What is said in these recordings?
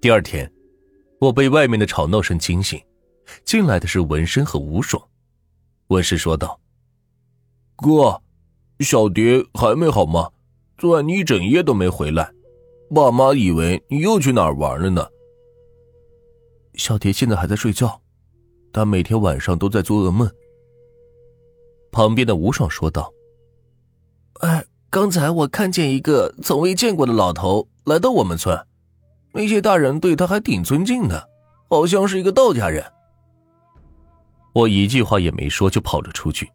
第二天，我被外面的吵闹声惊醒，进来的是文生和吴爽。文生说道：“哥，小蝶还没好吗？昨晚你一整夜都没回来，爸妈以为你又去哪儿玩了呢。”小蝶现在还在睡觉，她每天晚上都在做噩梦。旁边的吴爽说道：“哎，刚才我看见一个从未见过的老头来到我们村，那些大人对他还挺尊敬的，好像是一个道家人。”我一句话也没说就跑了出去，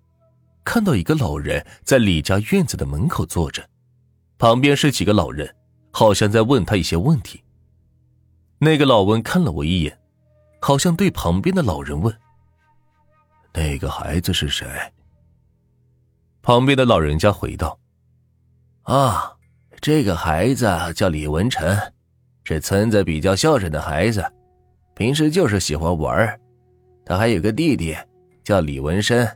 看到一个老人在李家院子的门口坐着，旁边是几个老人，好像在问他一些问题。那个老翁看了我一眼，好像对旁边的老人问：“那个孩子是谁？”旁边的老人家回道：“啊，这个孩子叫李文成，是村子比较孝顺的孩子，平时就是喜欢玩。他还有个弟弟，叫李文生，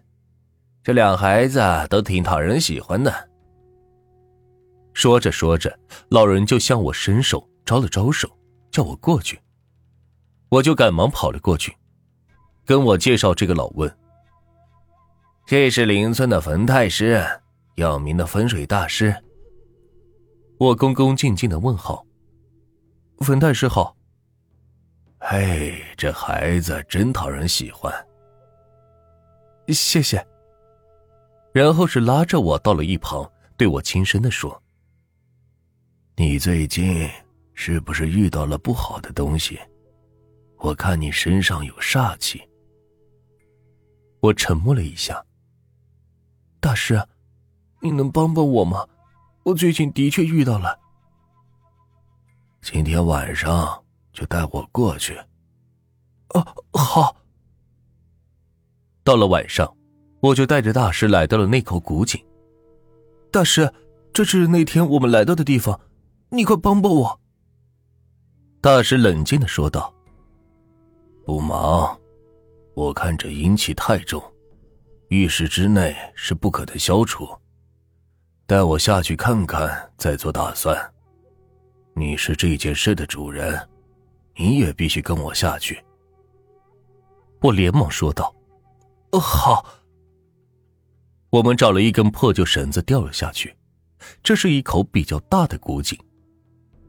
这两孩子都挺讨人喜欢的。”说着说着，老人就向我伸手招了招手，叫我过去。我就赶忙跑了过去，跟我介绍这个老温。这是邻村的冯太师，有名的风水大师。我恭恭敬敬的问好：“冯太师好。”嘿，这孩子真讨人喜欢。谢谢。然后是拉着我到了一旁，对我轻声的说：“你最近是不是遇到了不好的东西？我看你身上有煞气。”我沉默了一下。大师，你能帮帮我吗？我最近的确遇到了。今天晚上就带我过去。哦，好。到了晚上，我就带着大师来到了那口古井。大师，这是那天我们来到的地方，你快帮帮我。大师冷静的说道：“不忙，我看这阴气太重。”浴室之内是不可能消除，带我下去看看，再做打算。你是这件事的主人，你也必须跟我下去。我连忙说道：“哦，好。”我们找了一根破旧绳子，掉了下去。这是一口比较大的古井，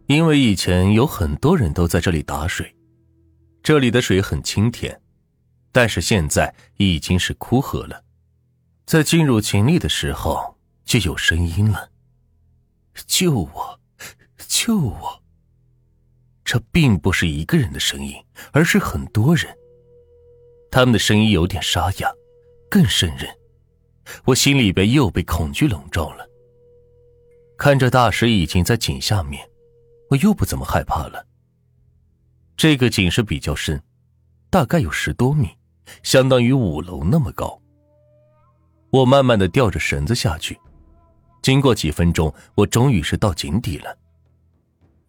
因为以前有很多人都在这里打水，这里的水很清甜，但是现在已经是枯涸了。在进入井里的时候，就有声音了：“救我，救我！”这并不是一个人的声音，而是很多人。他们的声音有点沙哑，更渗人。我心里边又被恐惧笼罩了。看着大石已经在井下面，我又不怎么害怕了。这个井是比较深，大概有十多米，相当于五楼那么高。我慢慢的吊着绳子下去，经过几分钟，我终于是到井底了。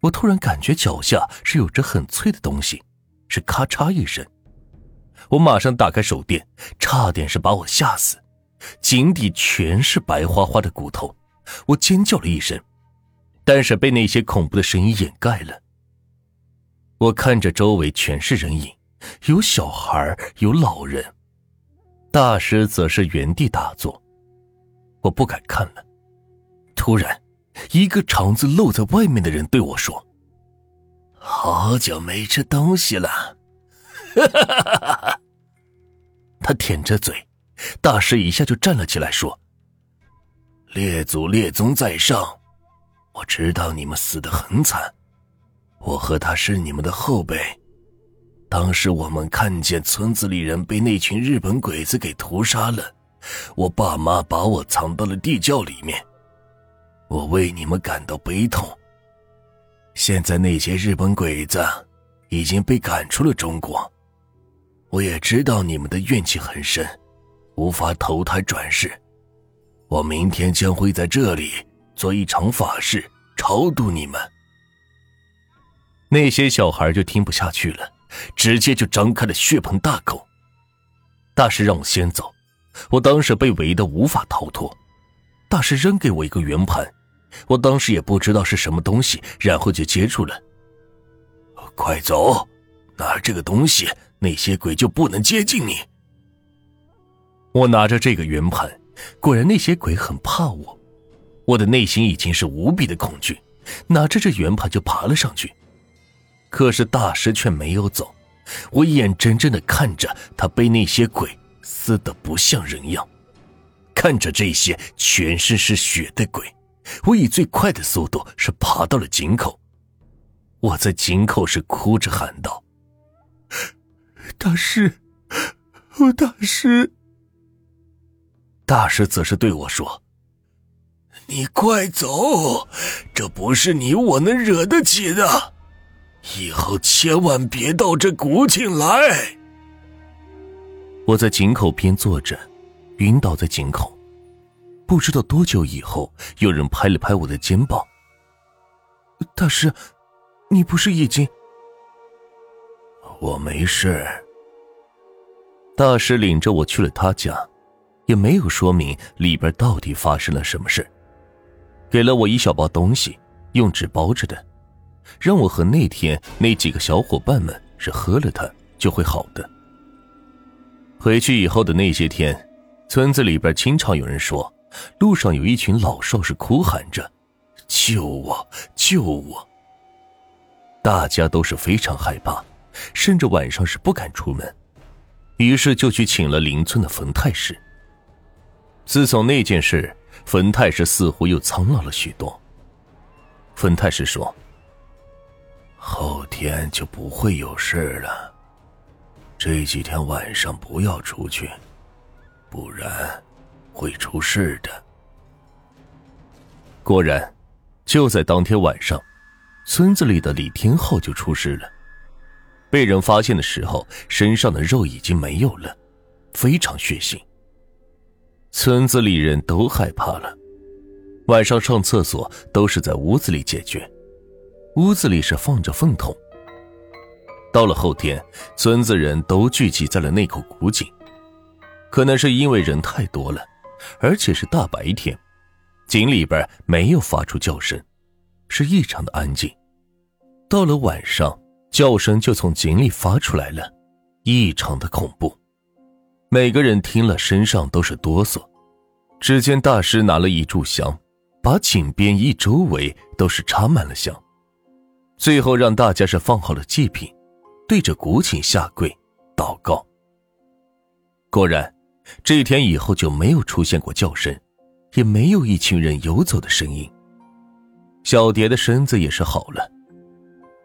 我突然感觉脚下是有着很脆的东西，是咔嚓一声。我马上打开手电，差点是把我吓死。井底全是白花花的骨头，我尖叫了一声，但是被那些恐怖的声音掩盖了。我看着周围全是人影，有小孩，有老人。大师则是原地打坐，我不敢看了。突然，一个肠子露在外面的人对我说：“好久没吃东西了。”他舔着嘴，大师一下就站了起来，说：“列祖列宗在上，我知道你们死的很惨，我和他是你们的后辈。”当时我们看见村子里人被那群日本鬼子给屠杀了，我爸妈把我藏到了地窖里面。我为你们感到悲痛。现在那些日本鬼子已经被赶出了中国，我也知道你们的怨气很深，无法投胎转世。我明天将会在这里做一场法事，超度你们。那些小孩就听不下去了。直接就张开了血盆大口。大师让我先走，我当时被围的无法逃脱。大师扔给我一个圆盘，我当时也不知道是什么东西，然后就接住了。快走，拿这个东西，那些鬼就不能接近你。我拿着这个圆盘，果然那些鬼很怕我，我的内心已经是无比的恐惧，拿着这圆盘就爬了上去。可是大师却没有走，我眼睁睁的看着他被那些鬼撕得不像人样，看着这些全身是血的鬼，我以最快的速度是爬到了井口。我在井口是哭着喊道：“大师，大师！”大师则是对我说：“你快走，这不是你我能惹得起的，以后千万别到这古井来。”我在井口边坐着，晕倒在井口。不知道多久以后，有人拍了拍我的肩膀：“大师，你不是已经……我没事。”大师领着我去了他家。也没有说明里边到底发生了什么事，给了我一小包东西，用纸包着的，让我和那天那几个小伙伴们是喝了它就会好的。回去以后的那些天，村子里边经常有人说，路上有一群老少是哭喊着：“救我，救我！”大家都是非常害怕，甚至晚上是不敢出门，于是就去请了邻村的冯太师。自从那件事，冯太师似乎又苍老了许多。冯太师说：“后天就不会有事了，这几天晚上不要出去，不然会出事的。”果然，就在当天晚上，村子里的李天浩就出事了。被人发现的时候，身上的肉已经没有了，非常血腥。村子里人都害怕了，晚上上厕所都是在屋子里解决，屋子里是放着粪桶。到了后天，村子人都聚集在了那口古井，可能是因为人太多了，而且是大白天，井里边没有发出叫声，是异常的安静。到了晚上，叫声就从井里发出来了，异常的恐怖。每个人听了，身上都是哆嗦。只见大师拿了一炷香，把井边一周围都是插满了香，最后让大家是放好了祭品，对着古井下跪祷告。果然，这一天以后就没有出现过叫声，也没有一群人游走的声音。小蝶的身子也是好了，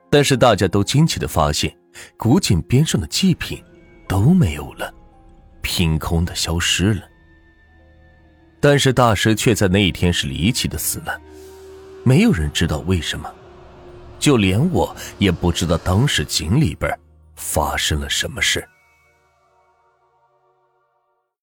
但是大家都惊奇的发现，古井边上的祭品都没有了。凭空的消失了，但是大师却在那一天是离奇的死了，没有人知道为什么，就连我也不知道当时井里边发生了什么事。